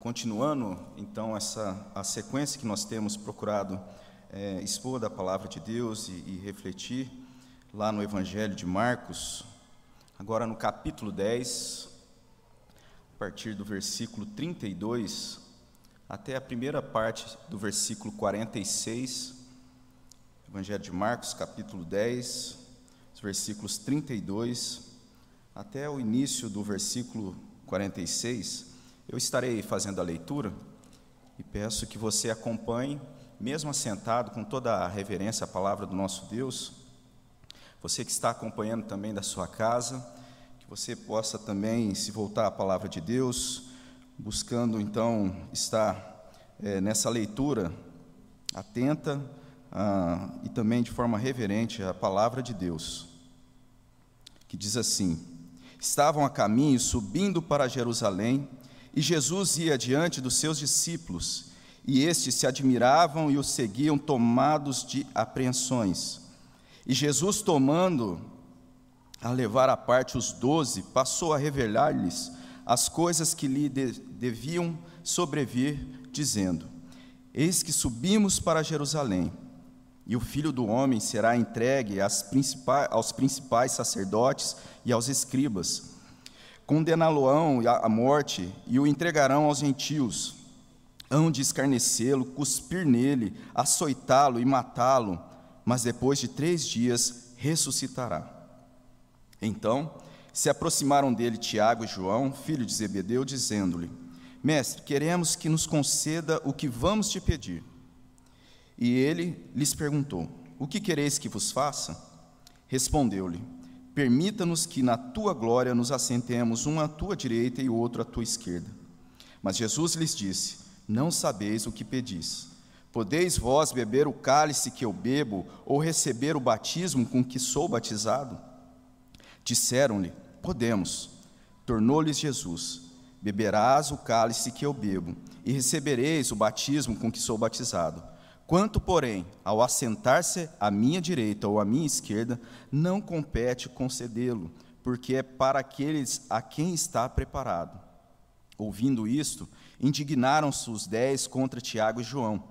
Continuando, então, essa a sequência que nós temos procurado é, expor da palavra de Deus e, e, refletir lá no Evangelho de Marcos, agora no capítulo 10, a partir do versículo 32 até a primeira parte do versículo 46, Evangelho de Marcos, capítulo 10, os versículos 32 até o início do versículo 46. Eu estarei fazendo a leitura e peço que você acompanhe, mesmo assentado, com toda a reverência à palavra do nosso Deus. Você que está acompanhando também da sua casa, que você possa também se voltar à palavra de Deus, buscando então estar é, nessa leitura atenta ah, e também de forma reverente à palavra de Deus, que diz assim: Estavam a caminho, subindo para Jerusalém, e Jesus ia diante dos seus discípulos, e estes se admiravam e o seguiam, tomados de apreensões. E Jesus, tomando a levar à parte os doze, passou a revelar-lhes as coisas que lhe de, deviam sobrevir, dizendo: Eis que subimos para Jerusalém, e o filho do homem será entregue aos principais sacerdotes e aos escribas condená-lo-ão à morte e o entregarão aos gentios. Hão de escarnecê-lo, cuspir nele, açoitá-lo e matá-lo, mas depois de três dias ressuscitará. Então se aproximaram dele Tiago e João, filho de Zebedeu, dizendo-lhe: Mestre, queremos que nos conceda o que vamos te pedir. E ele lhes perguntou: O que quereis que vos faça? Respondeu-lhe: Permita-nos que na tua glória nos assentemos, um à tua direita e outro à tua esquerda. Mas Jesus lhes disse: Não sabeis o que pedis. Podeis vós beber o cálice que eu bebo, ou receber o batismo com que sou batizado? Disseram-lhe: Podemos. Tornou-lhes Jesus: Beberás o cálice que eu bebo, e recebereis o batismo com que sou batizado. Quanto, porém, ao assentar-se à minha direita ou à minha esquerda, não compete concedê-lo, porque é para aqueles a quem está preparado. Ouvindo isto, indignaram-se os dez contra Tiago e João.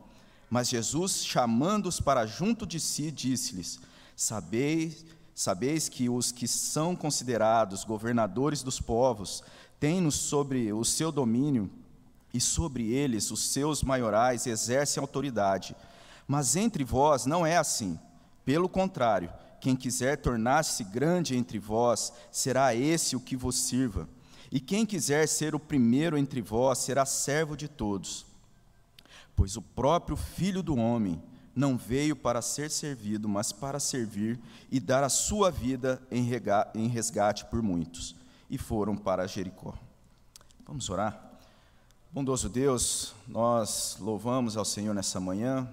Mas Jesus, chamando-os para junto de si, disse-lhes: Sabeis, sabeis que os que são considerados governadores dos povos têm-nos sobre o seu domínio e sobre eles os seus maiorais exercem autoridade. Mas entre vós não é assim. Pelo contrário, quem quiser tornar-se grande entre vós, será esse o que vos sirva. E quem quiser ser o primeiro entre vós, será servo de todos. Pois o próprio Filho do Homem não veio para ser servido, mas para servir e dar a sua vida em resgate por muitos. E foram para Jericó. Vamos orar? Bondoso Deus, nós louvamos ao Senhor nessa manhã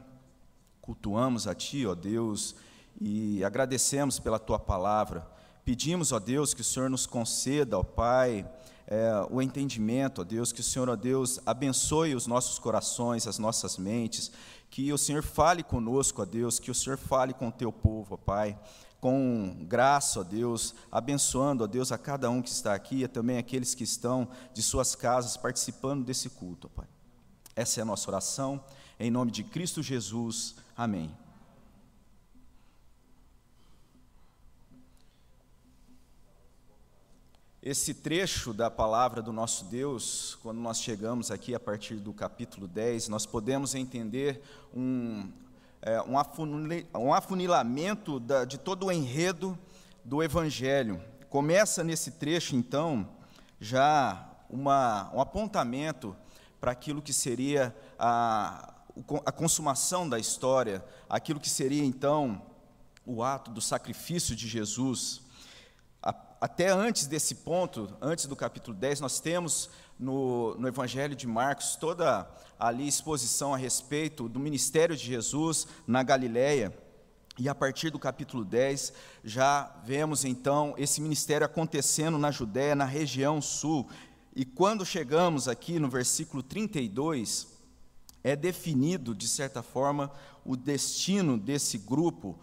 cultuamos a Ti, ó Deus, e agradecemos pela Tua palavra. Pedimos, ó Deus, que o Senhor nos conceda, ó Pai, é, o entendimento, ó Deus, que o Senhor, ó Deus, abençoe os nossos corações, as nossas mentes, que o Senhor fale conosco, ó Deus, que o Senhor fale com o Teu povo, ó Pai, com graça, ó Deus, abençoando, ó Deus, a cada um que está aqui e também aqueles que estão de suas casas participando desse culto, ó Pai. Essa é a nossa oração, em nome de Cristo Jesus. Amém. Esse trecho da palavra do nosso Deus, quando nós chegamos aqui a partir do capítulo 10, nós podemos entender um, é, um afunilamento da, de todo o enredo do Evangelho. Começa nesse trecho, então, já uma, um apontamento para aquilo que seria a, a consumação da história, aquilo que seria então o ato do sacrifício de Jesus. Até antes desse ponto, antes do capítulo 10, nós temos no, no Evangelho de Marcos toda ali exposição a respeito do ministério de Jesus na Galiléia. E a partir do capítulo 10, já vemos então esse ministério acontecendo na Judéia, na região sul. E quando chegamos aqui no versículo 32, é definido, de certa forma, o destino desse grupo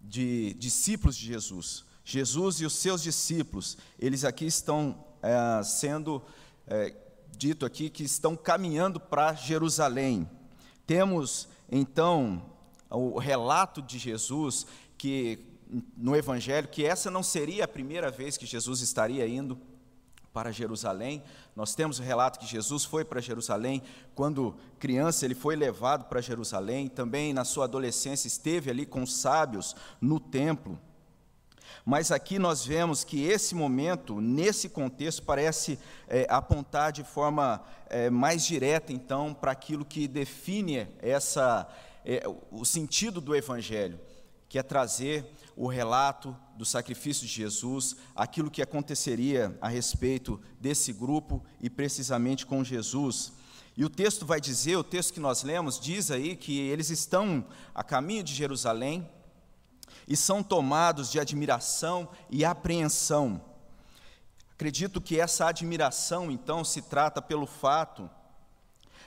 de discípulos de Jesus. Jesus e os seus discípulos, eles aqui estão é, sendo é, dito aqui que estão caminhando para Jerusalém. Temos então o relato de Jesus que no evangelho que essa não seria a primeira vez que Jesus estaria indo para Jerusalém. Nós temos o relato que Jesus foi para Jerusalém quando criança, ele foi levado para Jerusalém, também na sua adolescência esteve ali com os sábios no templo. Mas aqui nós vemos que esse momento, nesse contexto, parece é, apontar de forma é, mais direta, então, para aquilo que define essa, é, o sentido do Evangelho, que é trazer o relato do sacrifício de Jesus, aquilo que aconteceria a respeito desse grupo e precisamente com Jesus. E o texto vai dizer, o texto que nós lemos, diz aí que eles estão a caminho de Jerusalém e são tomados de admiração e apreensão. Acredito que essa admiração, então, se trata pelo fato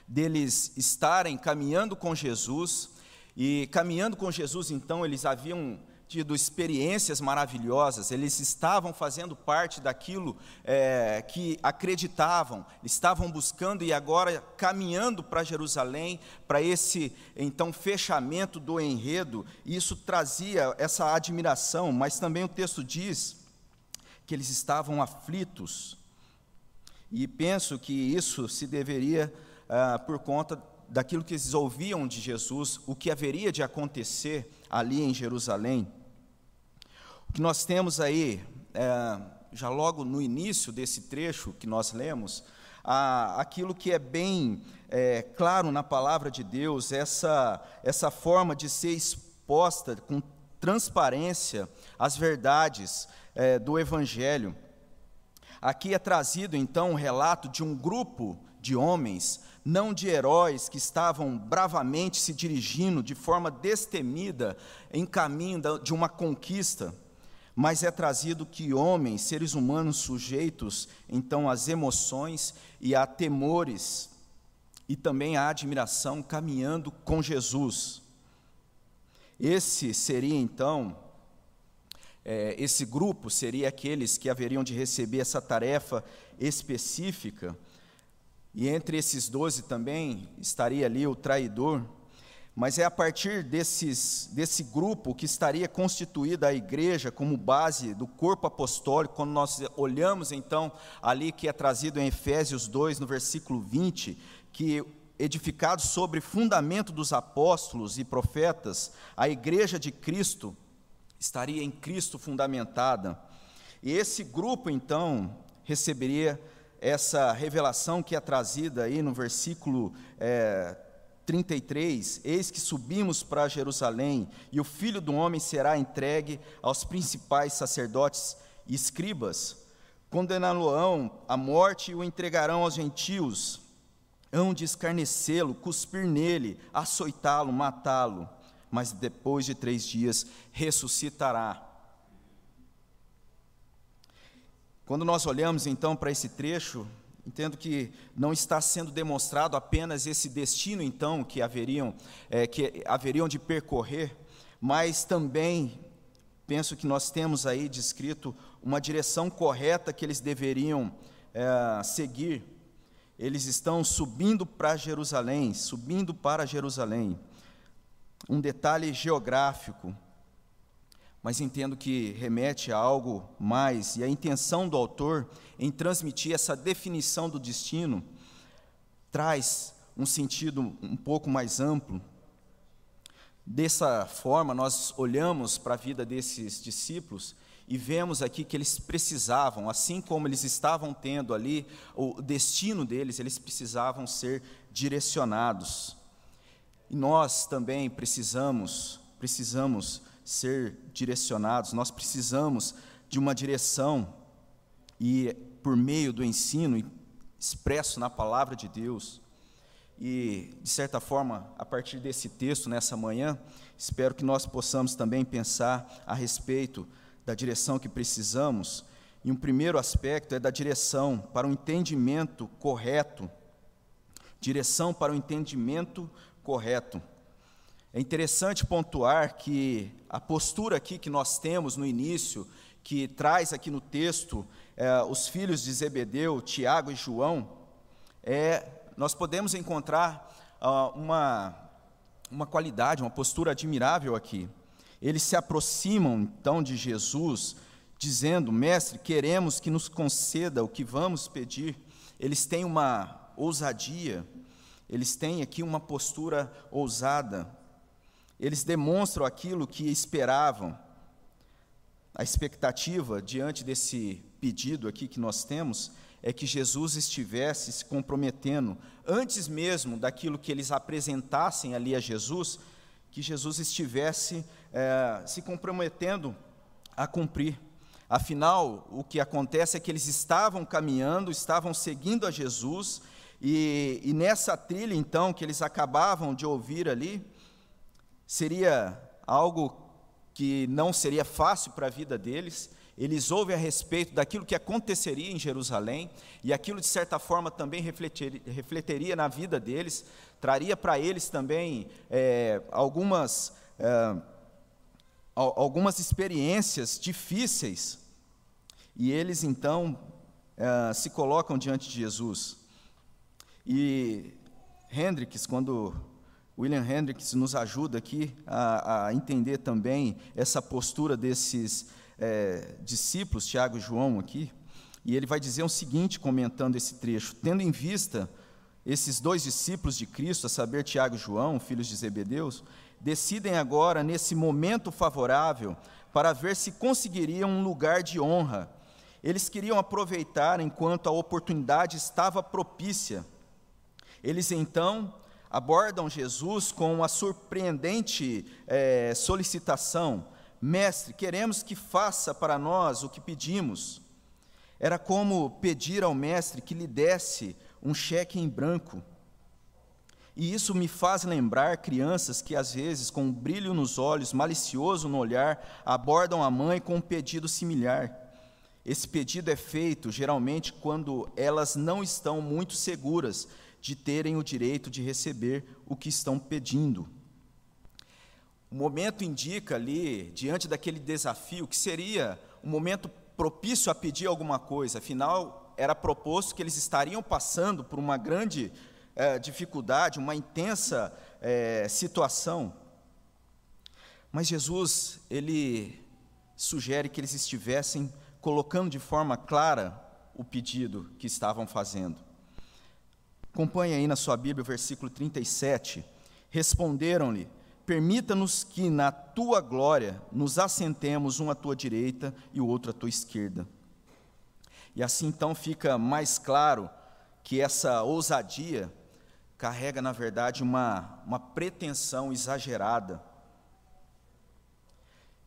deles estarem caminhando com Jesus, e caminhando com Jesus, então, eles haviam tido experiências maravilhosas, eles estavam fazendo parte daquilo é, que acreditavam, estavam buscando e agora caminhando para Jerusalém, para esse então fechamento do enredo, e isso trazia essa admiração, mas também o texto diz que eles estavam aflitos, e penso que isso se deveria ah, por conta daquilo que eles ouviam de Jesus, o que haveria de acontecer ali em Jerusalém. Que nós temos aí, é, já logo no início desse trecho que nós lemos, a, aquilo que é bem é, claro na palavra de Deus, essa, essa forma de ser exposta com transparência as verdades é, do Evangelho. Aqui é trazido então o um relato de um grupo de homens, não de heróis que estavam bravamente se dirigindo de forma destemida em caminho de uma conquista, mas é trazido que homens, seres humanos sujeitos então às emoções e a temores e também à admiração caminhando com Jesus. Esse seria então, é, esse grupo seria aqueles que haveriam de receber essa tarefa específica, e entre esses doze também estaria ali o traidor mas é a partir desses, desse grupo que estaria constituída a igreja como base do corpo apostólico, quando nós olhamos então ali que é trazido em Efésios 2, no versículo 20, que edificado sobre fundamento dos apóstolos e profetas, a igreja de Cristo estaria em Cristo fundamentada. E esse grupo então receberia essa revelação que é trazida aí no versículo é, 33: Eis que subimos para Jerusalém, e o filho do homem será entregue aos principais sacerdotes e escribas. Condená-lo-ão à morte e o entregarão aos gentios. Hão de escarnecê-lo, cuspir nele, açoitá-lo, matá-lo. Mas depois de três dias ressuscitará. Quando nós olhamos então para esse trecho, Entendo que não está sendo demonstrado apenas esse destino, então, que haveriam, é, que haveriam de percorrer, mas também penso que nós temos aí descrito uma direção correta que eles deveriam é, seguir. Eles estão subindo para Jerusalém, subindo para Jerusalém. Um detalhe geográfico, mas entendo que remete a algo mais, e a intenção do autor em transmitir essa definição do destino traz um sentido um pouco mais amplo. Dessa forma, nós olhamos para a vida desses discípulos e vemos aqui que eles precisavam, assim como eles estavam tendo ali o destino deles, eles precisavam ser direcionados. E nós também precisamos, precisamos ser direcionados, nós precisamos de uma direção e por meio do ensino expresso na palavra de Deus. E, de certa forma, a partir desse texto, nessa manhã, espero que nós possamos também pensar a respeito da direção que precisamos. E um primeiro aspecto é da direção para o entendimento correto. Direção para o entendimento correto. É interessante pontuar que a postura aqui que nós temos no início, que traz aqui no texto é, os filhos de Zebedeu, Tiago e João, é, nós podemos encontrar uh, uma, uma qualidade, uma postura admirável aqui. Eles se aproximam então de Jesus, dizendo: Mestre, queremos que nos conceda o que vamos pedir. Eles têm uma ousadia, eles têm aqui uma postura ousada, eles demonstram aquilo que esperavam. A expectativa diante desse pedido aqui que nós temos é que Jesus estivesse se comprometendo, antes mesmo daquilo que eles apresentassem ali a Jesus, que Jesus estivesse é, se comprometendo a cumprir. Afinal, o que acontece é que eles estavam caminhando, estavam seguindo a Jesus, e, e nessa trilha, então, que eles acabavam de ouvir ali, seria algo que não seria fácil para a vida deles. Eles ouvem a respeito daquilo que aconteceria em Jerusalém, e aquilo, de certa forma, também refletiria, na vida deles, traria para eles também é, algumas, é, algumas experiências difíceis, e eles então é, se colocam diante de Jesus. E Hendricks, quando William Hendricks nos ajuda aqui a, a entender também essa postura desses é, discípulos, Tiago e João aqui, e ele vai dizer o seguinte, comentando esse trecho: tendo em vista esses dois discípulos de Cristo, a saber, Tiago e João, filhos de Zebedeus, decidem agora, nesse momento favorável, para ver se conseguiriam um lugar de honra. Eles queriam aproveitar enquanto a oportunidade estava propícia eles então abordam Jesus com uma surpreendente é, solicitação: Mestre, queremos que faça para nós o que pedimos. Era como pedir ao Mestre que lhe desse um cheque em branco. E isso me faz lembrar crianças que, às vezes, com um brilho nos olhos, malicioso no olhar, abordam a mãe com um pedido similar. Esse pedido é feito geralmente quando elas não estão muito seguras de terem o direito de receber o que estão pedindo. O momento indica ali, diante daquele desafio, que seria um momento propício a pedir alguma coisa, afinal, era proposto que eles estariam passando por uma grande é, dificuldade, uma intensa é, situação. Mas Jesus, ele sugere que eles estivessem colocando de forma clara o pedido que estavam fazendo. Acompanhe aí na sua Bíblia o versículo 37. Responderam-lhe: Permita-nos que na tua glória nos assentemos um à tua direita e o outro à tua esquerda. E assim então fica mais claro que essa ousadia carrega, na verdade, uma, uma pretensão exagerada.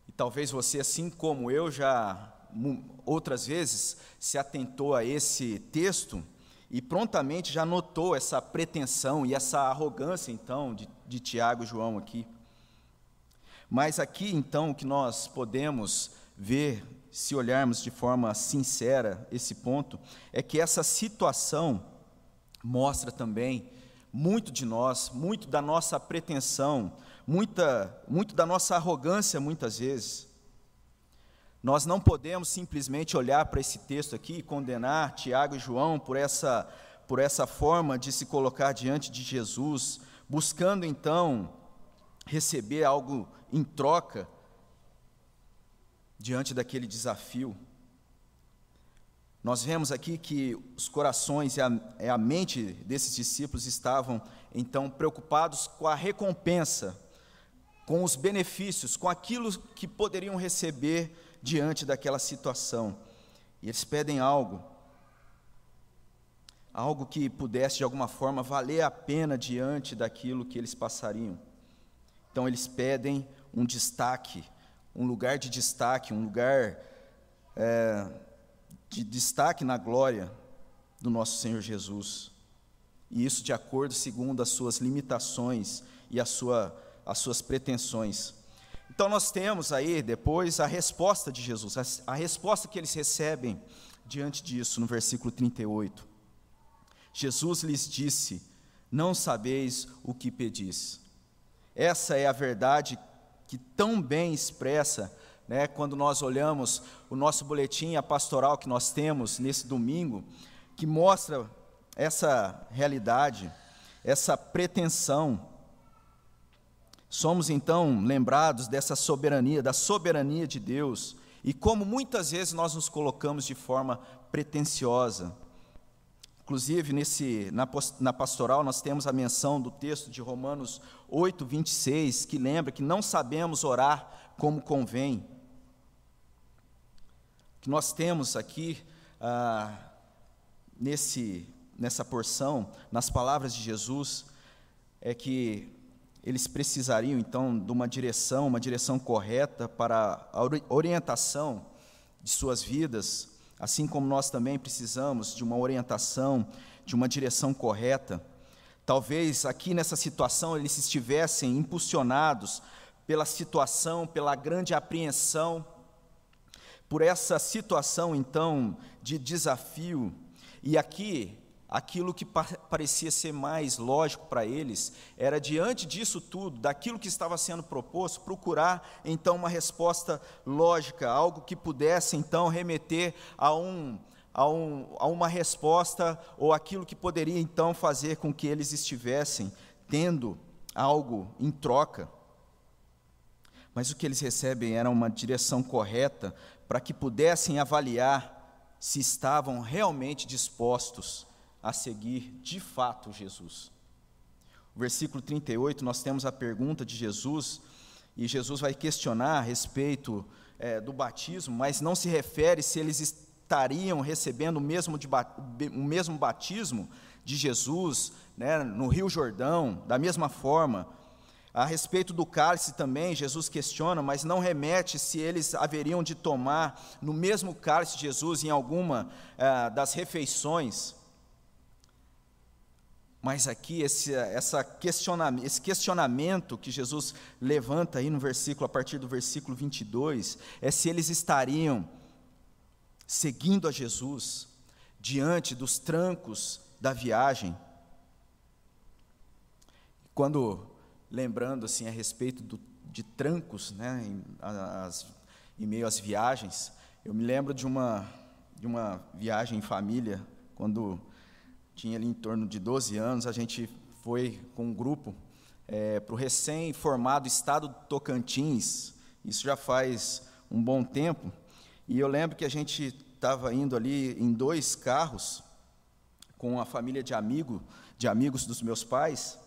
E talvez você, assim como eu, já outras vezes se atentou a esse texto e prontamente já notou essa pretensão e essa arrogância, então, de, de Tiago e João aqui. Mas aqui, então, o que nós podemos ver, se olharmos de forma sincera esse ponto, é que essa situação mostra também muito de nós, muito da nossa pretensão, muita, muito da nossa arrogância, muitas vezes. Nós não podemos simplesmente olhar para esse texto aqui e condenar Tiago e João por essa, por essa forma de se colocar diante de Jesus, buscando então receber algo em troca diante daquele desafio. Nós vemos aqui que os corações e a, e a mente desses discípulos estavam então preocupados com a recompensa, com os benefícios, com aquilo que poderiam receber diante daquela situação. E eles pedem algo, algo que pudesse de alguma forma valer a pena diante daquilo que eles passariam. Então eles pedem um destaque, um lugar de destaque, um lugar é, de destaque na glória do nosso Senhor Jesus. E isso de acordo segundo as suas limitações e a sua, as suas pretensões. Então nós temos aí depois a resposta de Jesus, a, resposta que eles recebem diante disso no versículo 38. Jesus lhes disse: Não sabeis o que pedis. Essa é a verdade que tão bem expressa, né, quando nós olhamos o nosso boletim, a pastoral que nós temos nesse domingo, que mostra essa realidade, essa pretensão, somos então lembrados dessa soberania, da soberania de Deus, e como muitas vezes nós nos colocamos de forma pretensiosa. Inclusive, nesse, na, na pastoral, nós temos a menção do texto de Romanos 8, 26, que lembra que não sabemos orar como convém. Que nós temos aqui, ah, nesse, nessa porção, nas palavras de Jesus, é que eles precisariam então de uma direção, uma direção correta para a orientação de suas vidas, assim como nós também precisamos de uma orientação, de uma direção correta. Talvez aqui nessa situação eles estivessem impulsionados pela situação, pela grande apreensão, por essa situação então de desafio. E aqui aquilo que parecia ser mais lógico para eles era, diante disso tudo, daquilo que estava sendo proposto, procurar então uma resposta lógica, algo que pudesse então remeter a, um, a, um, a uma resposta ou aquilo que poderia então fazer com que eles estivessem tendo algo em troca. Mas o que eles recebem era uma direção correta para que pudessem avaliar se estavam realmente dispostos a seguir de fato Jesus. O versículo 38, nós temos a pergunta de Jesus, e Jesus vai questionar a respeito é, do batismo, mas não se refere se eles estariam recebendo o mesmo, de, o mesmo batismo de Jesus né, no Rio Jordão, da mesma forma. A respeito do cálice também, Jesus questiona, mas não remete se eles haveriam de tomar no mesmo cálice de Jesus em alguma é, das refeições. Mas aqui, esse, essa questionamento, esse questionamento que Jesus levanta aí no versículo, a partir do versículo 22, é se eles estariam seguindo a Jesus diante dos trancos da viagem. Quando, lembrando assim a respeito do, de trancos, né, em, as, em meio às viagens, eu me lembro de uma, de uma viagem em família, quando tinha ali em torno de 12 anos, a gente foi com um grupo é, para o recém-formado estado do Tocantins, isso já faz um bom tempo, e eu lembro que a gente estava indo ali em dois carros com a família de amigo, de amigos dos meus pais,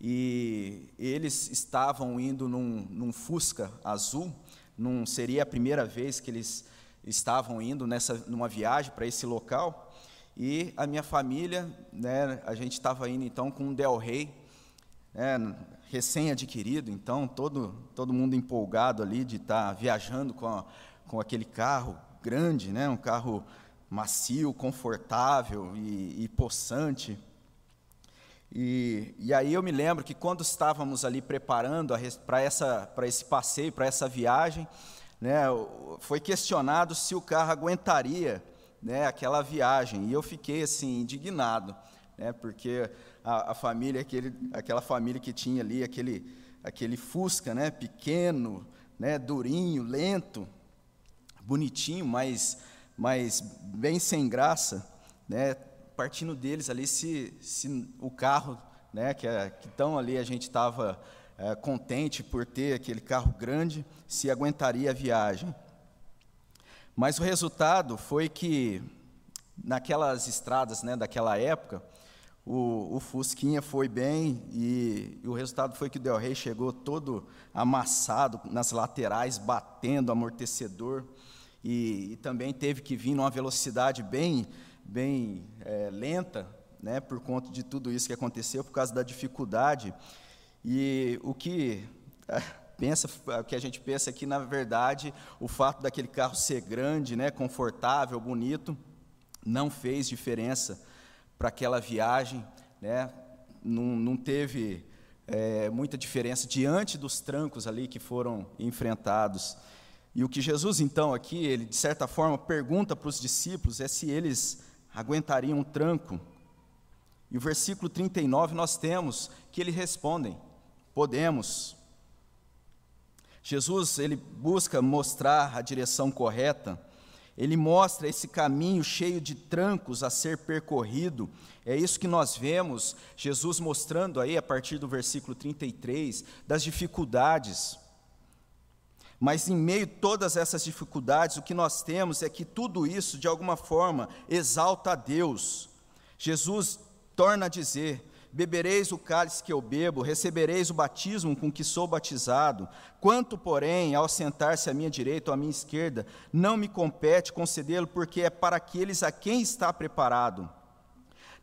e eles estavam indo num, num Fusca azul, não seria a primeira vez que eles estavam indo nessa numa viagem para esse local, e a minha família, né, a gente estava indo então com um Del Rey, né, recém-adquirido, então todo, todo mundo empolgado ali de estar tá viajando com, a, com aquele carro grande, né, um carro macio, confortável e, e possante. E, e, aí eu me lembro que quando estávamos ali preparando para esse passeio, para essa viagem, né, foi questionado se o carro aguentaria né, aquela viagem. E eu fiquei assim indignado, né, porque a, a, família, aquele, aquela família que tinha ali, aquele, aquele Fusca, né, pequeno, né, durinho, lento, bonitinho, mas, mas bem sem graça, né, partindo deles ali, se, se o carro, né, que, é, que tão ali a gente estava é, contente por ter aquele carro grande, se aguentaria a viagem. Mas o resultado foi que, naquelas estradas né, daquela época, o, o Fusquinha foi bem e, e, o resultado foi que o Del Rey chegou todo amassado nas laterais, batendo amortecedor e, e também teve que vir numa velocidade bem, bem é, lenta, né, por conta de tudo isso que aconteceu, por causa da dificuldade. E o que pensa, o que a gente pensa é que, na verdade, o fato daquele carro ser grande, né, confortável, bonito, não fez diferença para aquela viagem, né, não, não teve é, muita diferença diante dos trancos ali que foram enfrentados. E o que Jesus, então, aqui, ele, de certa forma, pergunta para os discípulos é se eles aguentariam um tranco. E o versículo 39 nós temos que eles respondem: podemos. Jesus ele busca mostrar a direção correta ele mostra esse caminho cheio de trancos a ser percorrido. É isso que nós vemos Jesus mostrando aí a partir do versículo 33 das dificuldades. Mas em meio a todas essas dificuldades, o que nós temos é que tudo isso, de alguma forma, exalta a Deus. Jesus torna a dizer: bebereis o cálice que eu bebo, recebereis o batismo com que sou batizado. Quanto, porém, ao sentar-se à minha direita ou à minha esquerda, não me compete concedê-lo, porque é para aqueles a quem está preparado.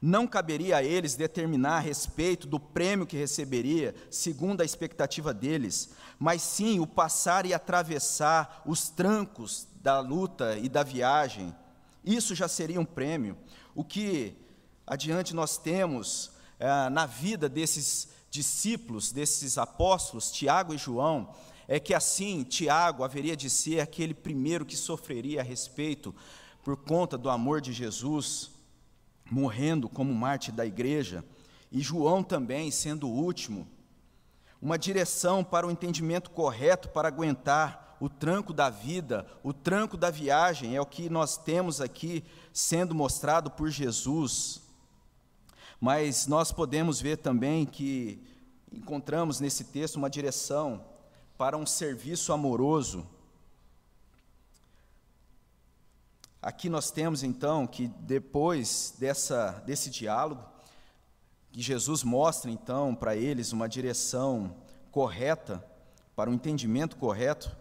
Não caberia a eles determinar a respeito do prêmio que receberia, segundo a expectativa deles, mas sim o passar e atravessar os trancos da luta e da viagem. Isso já seria um prêmio. O que adiante nós temos é, na vida desses discípulos, desses apóstolos, Tiago e João, é que assim Tiago haveria de ser aquele primeiro que sofreria a respeito por conta do amor de Jesus, morrendo como mártir da igreja, e João também sendo o último. Uma direção para o entendimento correto para aguentar o tranco da vida, o tranco da viagem, é o que nós temos aqui sendo mostrado por Jesus. Mas nós podemos ver também que encontramos nesse texto uma direção para um serviço amoroso. Aqui nós temos então que depois dessa, desse diálogo, que Jesus mostra então para eles uma direção correta, para um entendimento correto,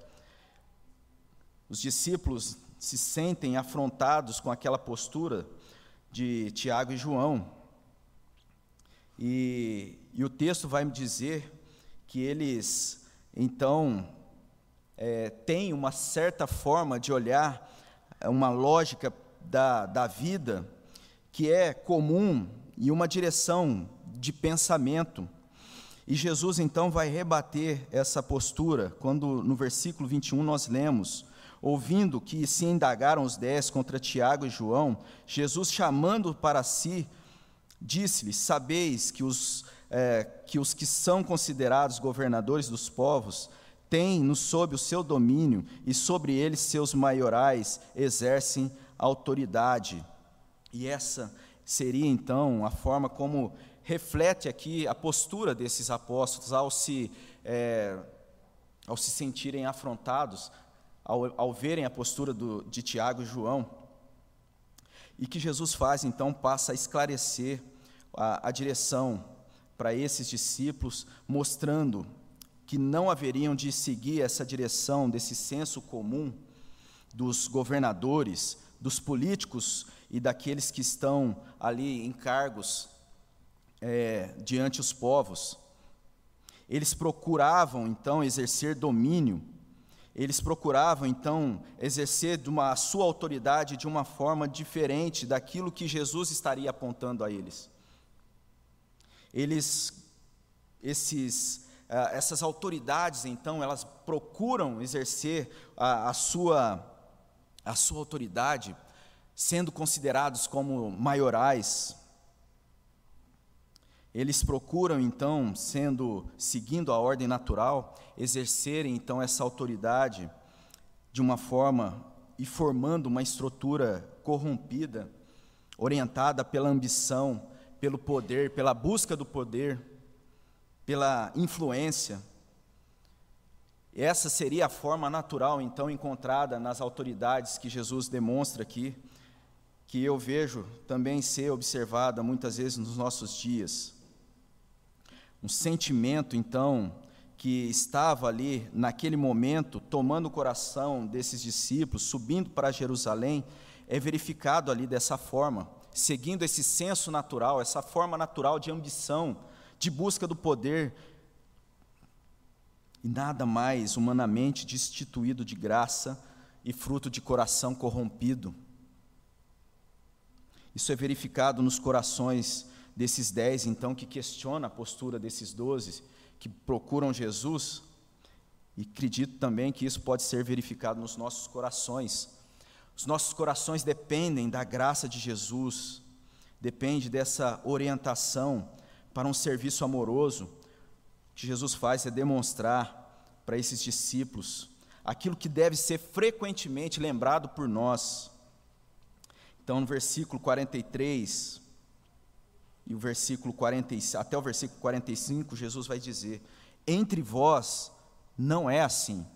os discípulos se sentem afrontados com aquela postura de Tiago e João, e, e o texto vai me dizer que eles, então, é, têm uma certa forma de olhar, é, uma lógica da, da vida que é comum e uma direção de pensamento. E Jesus então vai rebater essa postura, quando no versículo 21 nós lemos: Ouvindo que se indagaram os dez contra Tiago e João, Jesus chamando para si, Disse-lhes: Sabeis que os, é, que os que são considerados governadores dos povos têm no sob o seu domínio e sobre eles seus maiorais exercem autoridade. E essa seria então a forma como reflete aqui a postura desses apóstolos ao se, é, ao se sentirem afrontados, ao, ao verem a postura do, de Tiago e João. E que Jesus faz, então, passa a esclarecer a, a direção para esses discípulos, mostrando que não haveriam de seguir essa direção desse senso comum dos governadores, dos políticos e daqueles que estão ali em cargos é, diante os povos. Eles procuravam então exercer domínio eles procuravam então exercer uma, a sua autoridade de uma forma diferente daquilo que Jesus estaria apontando a eles. Eles, esses, uh, essas autoridades então, elas procuram exercer a, a, sua, a sua autoridade, sendo considerados como maiorais, eles procuram então, sendo seguindo a ordem natural, exercerem então essa autoridade de uma forma e formando uma estrutura corrompida, orientada pela ambição, pelo poder, pela busca do poder, pela influência. Essa seria a forma natural então encontrada nas autoridades que Jesus demonstra aqui, que eu vejo também ser observada muitas vezes nos nossos dias um sentimento, então, que estava ali naquele momento, tomando o coração desses discípulos, subindo para Jerusalém, é verificado ali dessa forma, seguindo esse senso natural, essa forma natural de ambição, de busca do poder, e nada mais humanamente destituído de graça e fruto de coração corrompido. Isso é verificado nos corações desses dez, então, que questiona a postura desses doze, que procuram Jesus, e acredito também que isso pode ser verificado nos nossos corações. Os nossos corações dependem da graça de Jesus, depende dessa orientação para um serviço amoroso. O que Jesus faz é demonstrar para esses discípulos aquilo que deve ser frequentemente lembrado por nós. Então, no versículo 43 e o versículo 40, até o versículo 45, Jesus vai dizer: Entre vós não é assim.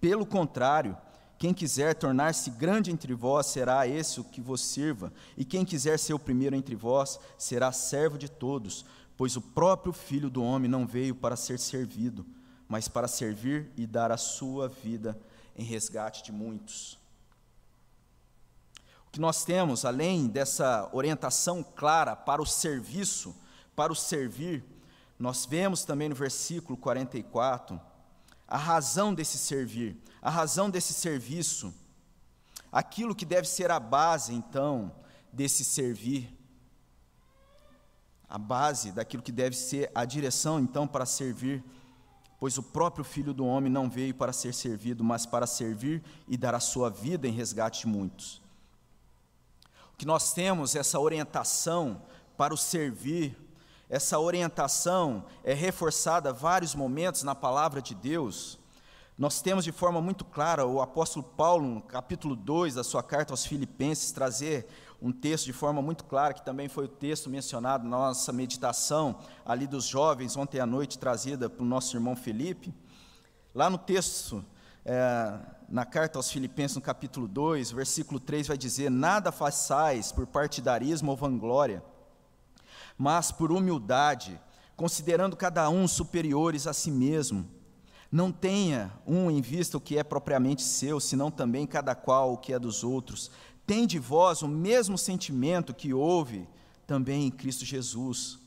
Pelo contrário, quem quiser tornar-se grande entre vós será esse o que vos sirva, e quem quiser ser o primeiro entre vós será servo de todos, pois o próprio Filho do Homem não veio para ser servido, mas para servir e dar a sua vida em resgate de muitos. Que nós temos, além dessa orientação clara para o serviço, para o servir, nós vemos também no versículo 44 a razão desse servir, a razão desse serviço, aquilo que deve ser a base, então, desse servir, a base daquilo que deve ser a direção, então, para servir, pois o próprio Filho do Homem não veio para ser servido, mas para servir e dar a sua vida em resgate de muitos. Que nós temos essa orientação para o servir, essa orientação é reforçada vários momentos na palavra de Deus. Nós temos de forma muito clara o apóstolo Paulo, no capítulo 2 da sua carta aos Filipenses, trazer um texto de forma muito clara, que também foi o texto mencionado na nossa meditação ali dos jovens, ontem à noite, trazida para o nosso irmão Felipe. Lá no texto, é, na carta aos Filipenses, no capítulo 2, versículo 3, vai dizer: Nada façais por partidarismo ou vanglória mas por humildade, considerando cada um superiores a si mesmo. Não tenha um em vista o que é propriamente seu, senão também cada qual o que é dos outros. Tem de vós o mesmo sentimento que houve também em Cristo Jesus.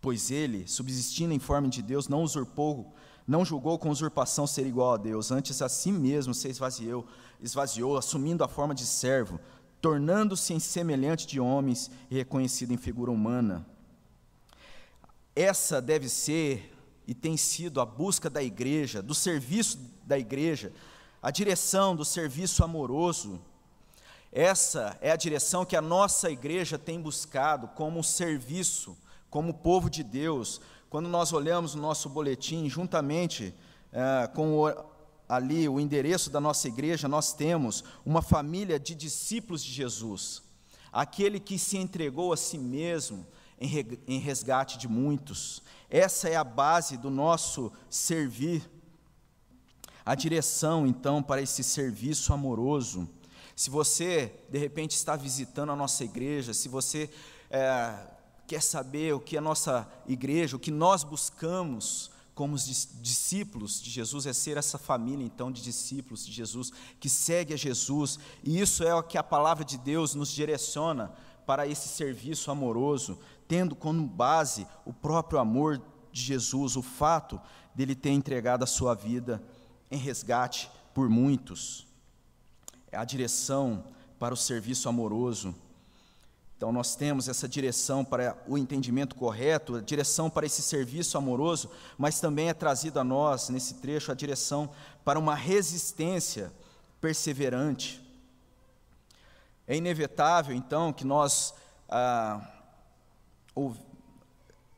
Pois ele, subsistindo em forma de Deus, não usurpou, não julgou com usurpação ser igual a Deus, antes a si mesmo se esvaziou, esvaziou, assumindo a forma de servo, tornando-se em semelhante de homens e reconhecido em figura humana. Essa deve ser e tem sido a busca da igreja, do serviço da igreja, a direção do serviço amoroso. Essa é a direção que a nossa igreja tem buscado como serviço, como povo de Deus. Quando nós olhamos o nosso boletim, juntamente eh, com o ali o endereço da nossa igreja, nós temos uma família de discípulos de Jesus, aquele que se entregou a si mesmo em resgate de muitos. Essa é a base do nosso servir. A direção, então, para esse serviço amoroso. Se você, de repente, está visitando a nossa igreja, se você é, quer saber o que a nossa igreja, o que nós buscamos, como os discípulos de Jesus, é ser essa família então de discípulos de Jesus, que segue a Jesus, e isso é o que a palavra de Deus nos direciona para esse serviço amoroso, tendo como base o próprio amor de Jesus, o fato dele ter entregado a sua vida em resgate por muitos. É a direção para o serviço amoroso então, nós temos essa direção para o entendimento correto, a direção para esse serviço amoroso, mas também é trazido a nós, nesse trecho, a direção para uma resistência perseverante. É inevitável, então, que nós. Ah,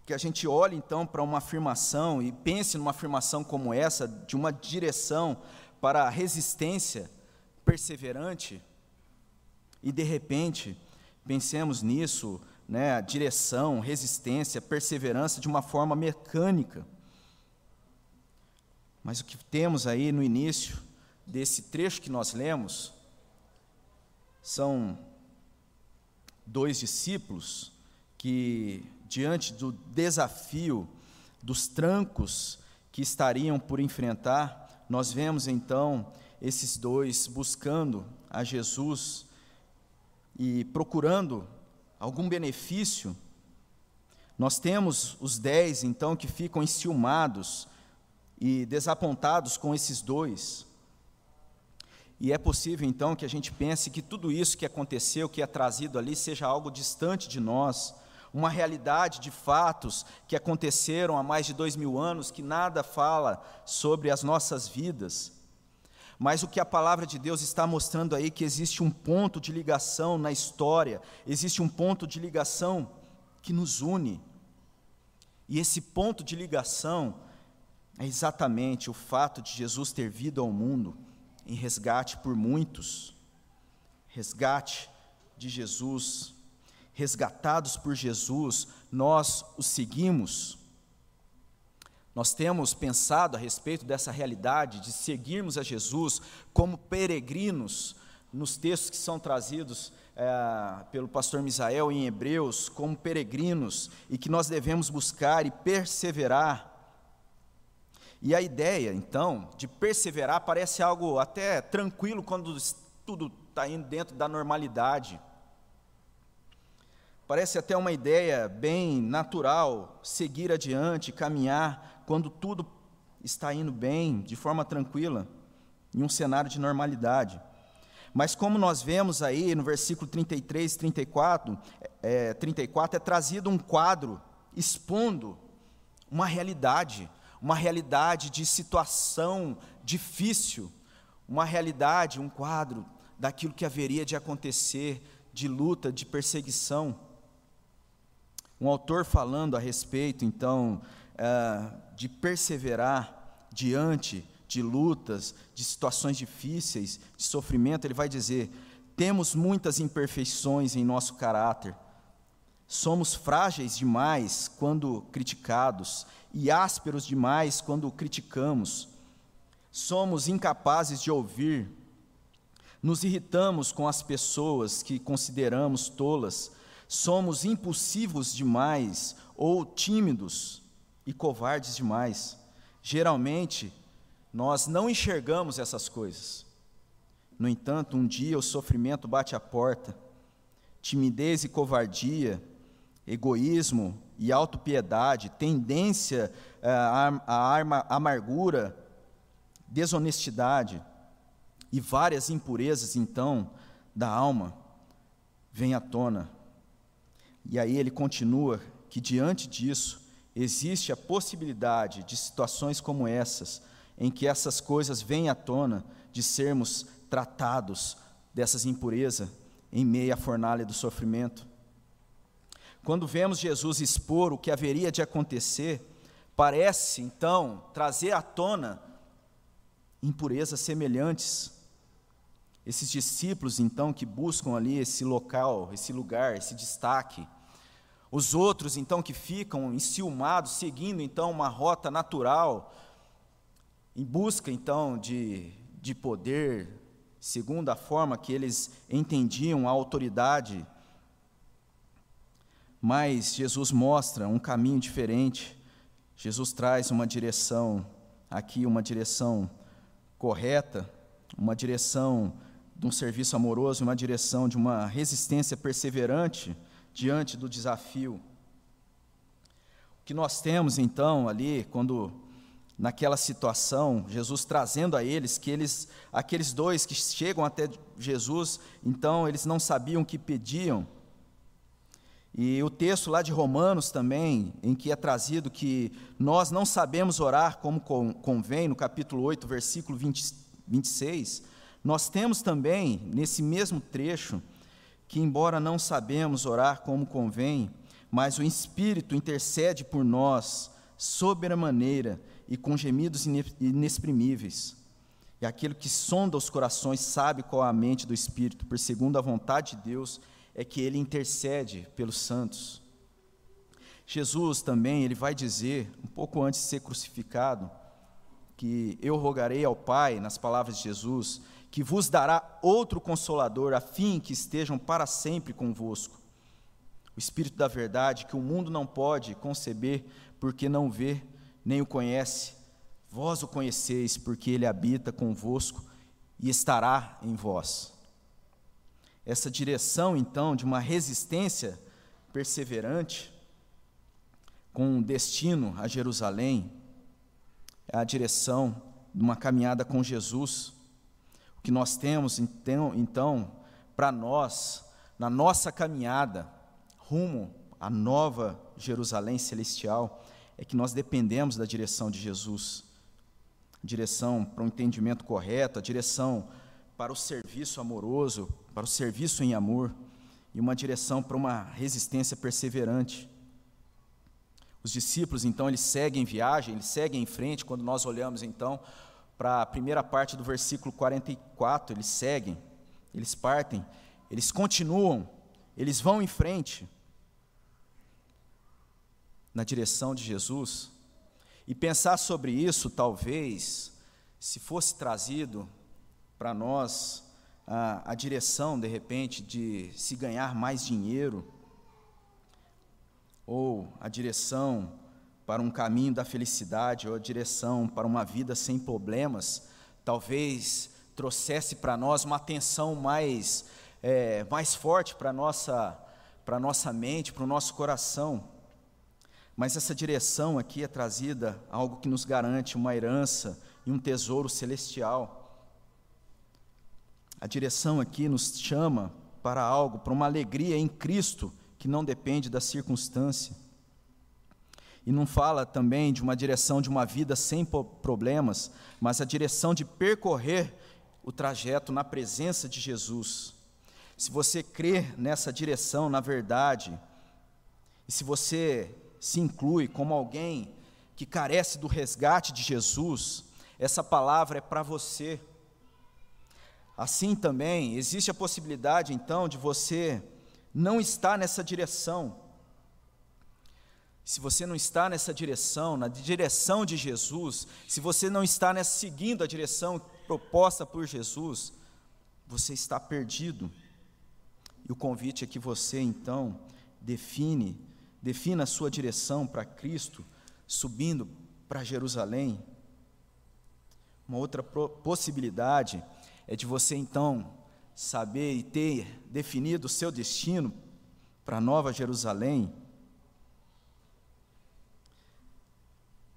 que a gente olhe, então, para uma afirmação e pense numa afirmação como essa, de uma direção para a resistência perseverante, e, de repente, Pensemos nisso, né, direção, resistência, perseverança de uma forma mecânica. Mas o que temos aí no início desse trecho que nós lemos são dois discípulos que, diante do desafio, dos trancos que estariam por enfrentar, nós vemos então esses dois buscando a Jesus e procurando algum benefício, nós temos os dez, então, que ficam enciumados e desapontados com esses dois. E é possível, então, que a gente pense que tudo isso que aconteceu, que é trazido ali, seja algo distante de nós, uma realidade de fatos que aconteceram há mais de dois mil anos, que nada fala sobre as nossas vidas. Mas o que a palavra de Deus está mostrando aí é que existe um ponto de ligação na história, existe um ponto de ligação que nos une. E esse ponto de ligação é exatamente o fato de Jesus ter vindo ao mundo em resgate por muitos, resgate de Jesus, resgatados por Jesus, nós o seguimos. Nós temos pensado a respeito dessa realidade de seguirmos a Jesus como peregrinos, nos textos que são trazidos é, pelo pastor Misael em Hebreus, como peregrinos, e que nós devemos buscar e perseverar. E a ideia, então, de perseverar parece algo até tranquilo quando tudo está indo dentro da normalidade. Parece até uma ideia bem natural, seguir adiante, caminhar, quando tudo está indo bem, de forma tranquila, em um cenário de normalidade. Mas como nós vemos aí no versículo 33 e 34, é, 34, é trazido um quadro expondo uma realidade, uma realidade de situação difícil, uma realidade, um quadro daquilo que haveria de acontecer, de luta, de perseguição. Um autor falando a respeito, então, é, de perseverar diante de lutas, de situações difíceis, de sofrimento, ele vai dizer: temos muitas imperfeições em nosso caráter, somos frágeis demais quando criticados e ásperos demais quando criticamos, somos incapazes de ouvir, nos irritamos com as pessoas que consideramos tolas, somos impulsivos demais ou tímidos e covardes demais. Geralmente, nós não enxergamos essas coisas. No entanto, um dia o sofrimento bate à porta, timidez e covardia, egoísmo e autopiedade, tendência eh, à amargura, desonestidade e várias impurezas, então, da alma, vêm à tona. E aí ele continua que diante disso existe a possibilidade de situações como essas em que essas coisas vêm à tona, de sermos tratados dessas impurezas em meio à fornalha do sofrimento. Quando vemos Jesus expor o que haveria de acontecer, parece então trazer à tona impurezas semelhantes. Esses discípulos então que buscam ali esse local, esse lugar, esse destaque. Os outros então que ficam enciumados, seguindo então uma rota natural, em busca então de, de poder, segundo a forma que eles entendiam a autoridade. Mas Jesus mostra um caminho diferente. Jesus traz uma direção, aqui uma direção correta, uma direção de um serviço amoroso, uma direção de uma resistência perseverante diante do desafio. O que nós temos então ali, quando naquela situação, Jesus trazendo a eles que eles, aqueles dois que chegam até Jesus, então eles não sabiam o que pediam. E o texto lá de Romanos também, em que é trazido que nós não sabemos orar como convém, no capítulo 8, versículo 20, 26, nós temos também, nesse mesmo trecho, que embora não sabemos orar como convém, mas o Espírito intercede por nós, sobremaneira, maneira e com gemidos inexprimíveis. E aquele que sonda os corações sabe qual é a mente do Espírito, por segundo a vontade de Deus, é que ele intercede pelos santos. Jesus também, ele vai dizer, um pouco antes de ser crucificado, que eu rogarei ao Pai, nas palavras de Jesus, que vos dará outro consolador, a fim que estejam para sempre convosco. O Espírito da verdade, que o mundo não pode conceber, porque não vê nem o conhece, vós o conheceis, porque ele habita convosco e estará em vós. Essa direção, então, de uma resistência perseverante, com um destino a Jerusalém, é a direção de uma caminhada com Jesus. Que nós temos, então, então para nós, na nossa caminhada rumo à nova Jerusalém celestial, é que nós dependemos da direção de Jesus direção para o entendimento correto, a direção para o serviço amoroso, para o serviço em amor, e uma direção para uma resistência perseverante. Os discípulos, então, eles seguem viagem, eles seguem em frente. Quando nós olhamos, então, para a primeira parte do versículo 44, eles seguem, eles partem, eles continuam, eles vão em frente na direção de Jesus. E pensar sobre isso, talvez, se fosse trazido para nós a, a, direção, de repente, de se ganhar mais dinheiro, ou a direção para um caminho da felicidade, ou a direção para uma vida sem problemas, talvez trouxesse para nós uma atenção mais, é, mais forte para a nossa, nossa mente, para o nosso coração. Mas essa direção aqui é trazida algo que nos garante uma herança e um tesouro celestial. A direção aqui nos chama para algo, para uma alegria em Cristo que não depende da circunstância. E não fala também de uma direção de uma vida sem problemas, mas a direção de percorrer o trajeto na presença de Jesus. Se você crer nessa direção, na verdade, e se você se inclui como alguém que carece do resgate de Jesus, essa palavra é para você. Assim também, existe a possibilidade então de você não estar nessa direção. Se você não está nessa direção, na direção de Jesus, se você não está nessa, seguindo a direção proposta por Jesus, você está perdido. E o convite é que você então define, defina a sua direção para Cristo, subindo para Jerusalém. Uma outra possibilidade é de você então saber e ter definido o seu destino para Nova Jerusalém.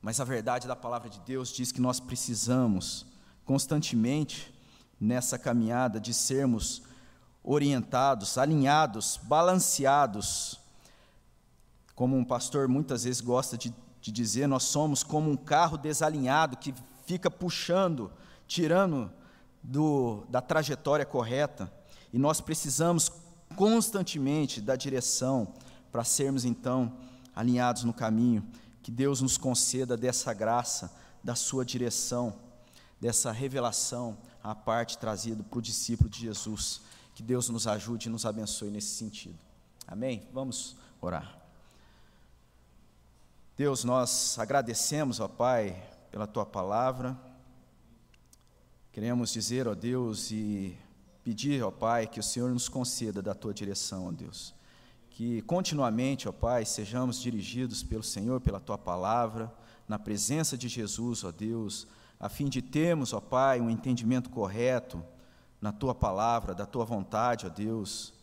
Mas a verdade da palavra de Deus diz que nós precisamos constantemente nessa caminhada de sermos orientados, alinhados, balanceados. Como um pastor muitas vezes gosta de, de dizer, nós somos como um carro desalinhado que fica puxando, tirando do, da trajetória correta, e nós precisamos constantemente da direção para sermos então alinhados no caminho. Que Deus nos conceda dessa graça, da sua direção, dessa revelação, a parte trazida para o discípulo de Jesus. Que Deus nos ajude e nos abençoe nesse sentido. Amém? Vamos orar. Deus, nós agradecemos, ó Pai, pela tua palavra. Queremos dizer, ó Deus, e pedir, ó Pai, que o Senhor nos conceda da tua direção, ó Deus. Que continuamente, ó Pai, sejamos dirigidos pelo Senhor, pela tua palavra, na presença de Jesus, ó Deus, a fim de termos, ó Pai, um entendimento correto na tua palavra, da tua vontade, ó Deus.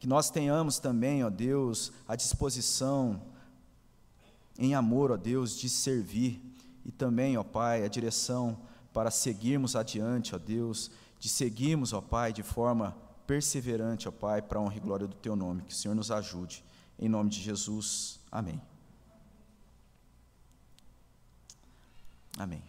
Que nós tenhamos também, ó Deus, a disposição em amor, ó Deus, de servir e também, ó Pai, a direção para seguirmos adiante, ó Deus, de seguirmos, ó Pai, de forma perseverante, ó Pai, para a honra e glória do Teu nome. Que o Senhor nos ajude. Em nome de Jesus. Amém. Amém.